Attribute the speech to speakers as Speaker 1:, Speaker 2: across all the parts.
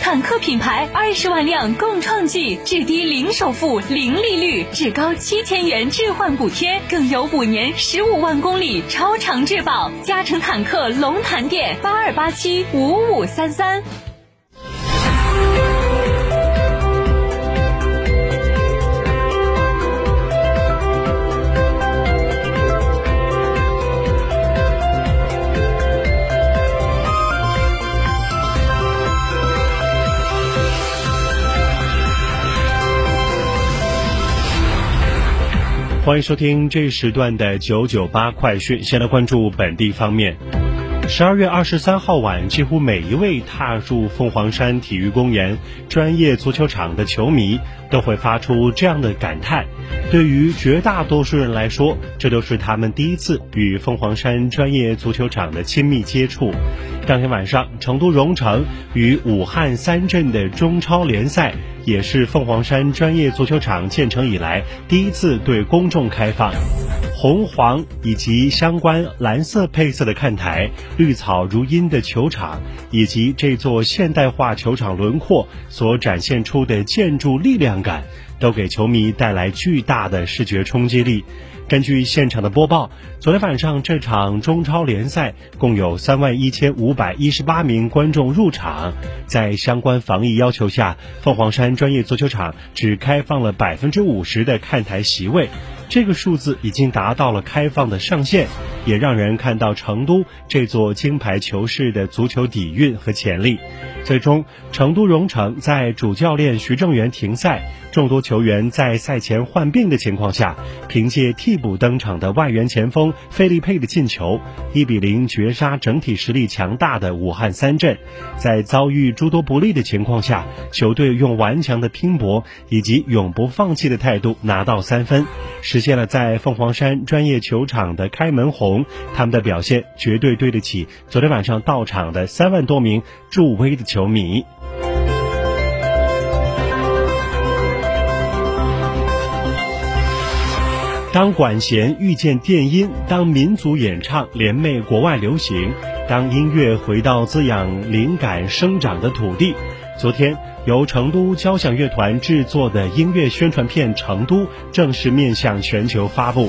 Speaker 1: 坦克品牌二十万辆共创季，至低零首付、零利率，至高七千元置换补贴，更有五年十五万公里超长质保。嘉诚坦克龙潭店八二八七五五三三。
Speaker 2: 欢迎收听这时段的九九八快讯。先来关注本地方面。十二月二十三号晚，几乎每一位踏入凤凰山体育公园专业足球场的球迷都会发出这样的感叹：对于绝大多数人来说，这都是他们第一次与凤凰山专业足球场的亲密接触。当天晚上，成都蓉城与武汉三镇的中超联赛。也是凤凰山专业足球场建成以来第一次对公众开放，红黄以及相关蓝色配色的看台、绿草如茵的球场，以及这座现代化球场轮廓所展现出的建筑力量感，都给球迷带来巨大的视觉冲击力。根据现场的播报，昨天晚上这场中超联赛共有三万一千五百一十八名观众入场。在相关防疫要求下，凤凰山专业足球场只开放了百分之五十的看台席位，这个数字已经达到了开放的上限，也让人看到成都这座金牌球市的足球底蕴和潜力。最终，成都蓉城在主教练徐正元停赛。众多球员在赛前患病的情况下，凭借替补登场的外援前锋费利佩的进球，一比零绝杀整体实力强大的武汉三镇。在遭遇诸多不利的情况下，球队用顽强的拼搏以及永不放弃的态度拿到三分，实实现了在凤凰山专业球场的开门红。他们的表现绝对对得起昨天晚上到场的三万多名助威的球迷。当管弦遇见电音，当民族演唱联袂国外流行，当音乐回到滋养灵感生长的土地。昨天，由成都交响乐团制作的音乐宣传片《成都》正式面向全球发布。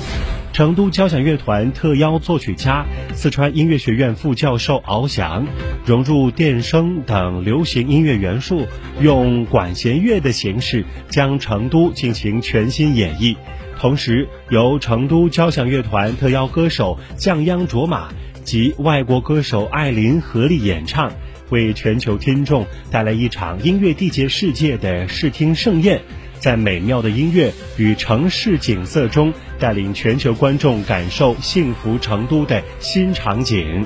Speaker 2: 成都交响乐团特邀作曲家、四川音乐学院副教授敖翔，融入电声等流行音乐元素，用管弦乐的形式将《成都》进行全新演绎。同时，由成都交响乐团特邀歌手降央卓玛及外国歌手艾琳合力演唱，为全球听众带来一场音乐缔结世界的视听盛宴，在美妙的音乐与城市景色中，带领全球观众感受幸福成都的新场景。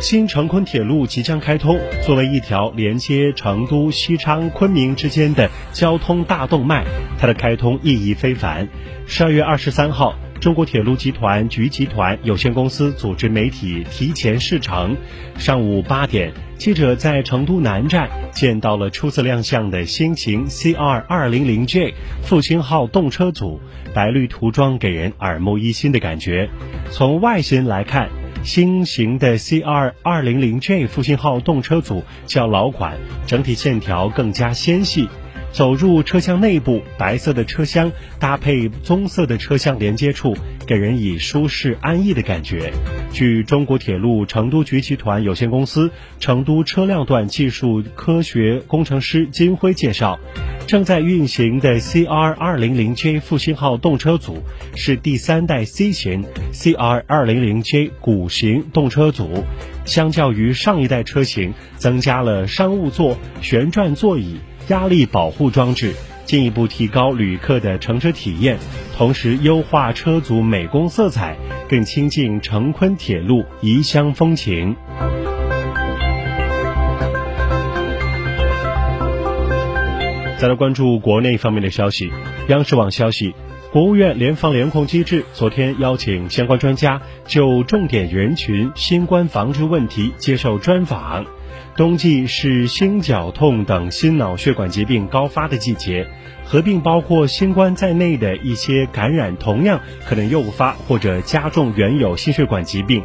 Speaker 2: 新成昆铁路即将开通，作为一条连接成都、西昌、昆明之间的交通大动脉，它的开通意义非凡。十二月二十三号，中国铁路集团局集团有限公司组织媒体提前试乘。上午八点，记者在成都南站见到了初次亮相的新型 CR 200J 复兴号动车组，白绿涂装给人耳目一新的感觉。从外形来看，新型的 CR 200J 复兴号动车组较老款，整体线条更加纤细。走入车厢内部，白色的车厢搭配棕色的车厢连接处，给人以舒适安逸的感觉。据中国铁路成都局集团有限公司成都车辆段技术科学工程师金辉介绍，正在运行的 CR 200J 复兴号动车组是第三代 C 型 CR 200J 鼓型动车组，相较于上一代车型，增加了商务座、旋转座椅。压力保护装置，进一步提高旅客的乘车体验，同时优化车组美工色彩，更亲近成昆铁路彝乡风情。再来关注国内方面的消息，央视网消息，国务院联防联控机制昨天邀请相关专家就重点人群新冠防治问题接受专访。冬季是心绞痛等心脑血管疾病高发的季节，合并包括新冠在内的一些感染，同样可能诱发或者加重原有心血管疾病。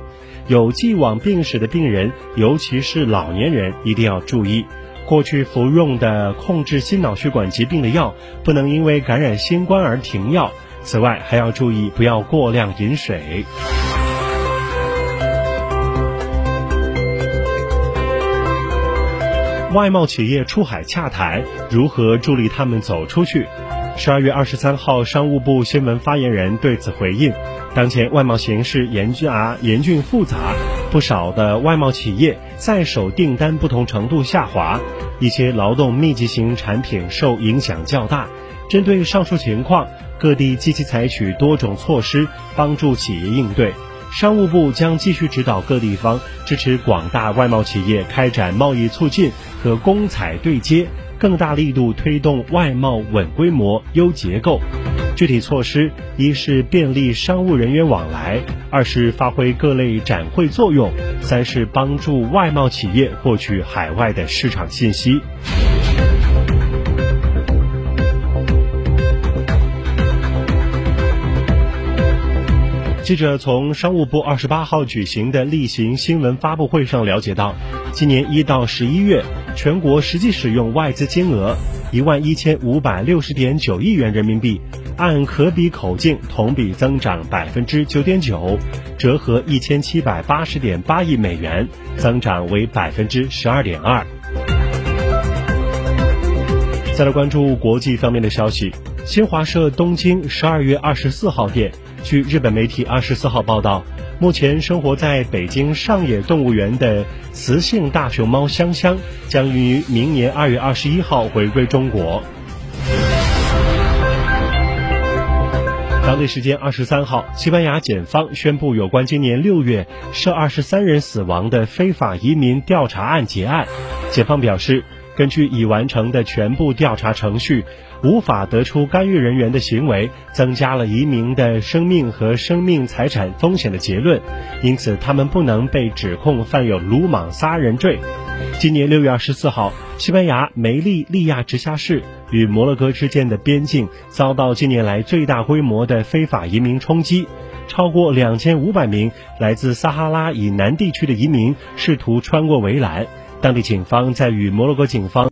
Speaker 2: 有既往病史的病人，尤其是老年人，一定要注意，过去服用的控制心脑血管疾病的药，不能因为感染新冠而停药。此外，还要注意不要过量饮水。外贸企业出海洽谈，如何助力他们走出去？十二月二十三号，商务部新闻发言人对此回应：当前外贸形势严峻啊，严峻复杂，不少的外贸企业在手订单不同程度下滑，一些劳动密集型产品受影响较大。针对上述情况，各地积极采取多种措施，帮助企业应对。商务部将继续指导各地方支持广大外贸企业开展贸易促进和公采对接，更大力度推动外贸稳规模、优结构。具体措施：一是便利商务人员往来；二是发挥各类展会作用；三是帮助外贸企业获取海外的市场信息。记者从商务部二十八号举行的例行新闻发布会上了解到，今年一到十一月，全国实际使用外资金额一万一千五百六十点九亿元人民币，按可比口径同比增长百分之九点九，折合一千七百八十点八亿美元，增长为百分之十二点二。再来关注国际方面的消息，新华社东京十二月二十四号电。据日本媒体二十四号报道，目前生活在北京上野动物园的雌性大熊猫香香将于明年二月二十一号回归中国。当地时间二十三号，西班牙检方宣布有关今年六月涉二十三人死亡的非法移民调查案结案。检方表示，根据已完成的全部调查程序。无法得出干预人员的行为增加了移民的生命和生命财产风险的结论，因此他们不能被指控犯有鲁莽杀人罪。今年六月二十四号，西班牙梅利利亚直辖市与摩洛哥之间的边境遭到近年来最大规模的非法移民冲击，超过两千五百名来自撒哈拉以南地区的移民试图穿过围栏，当地警方在与摩洛哥警方。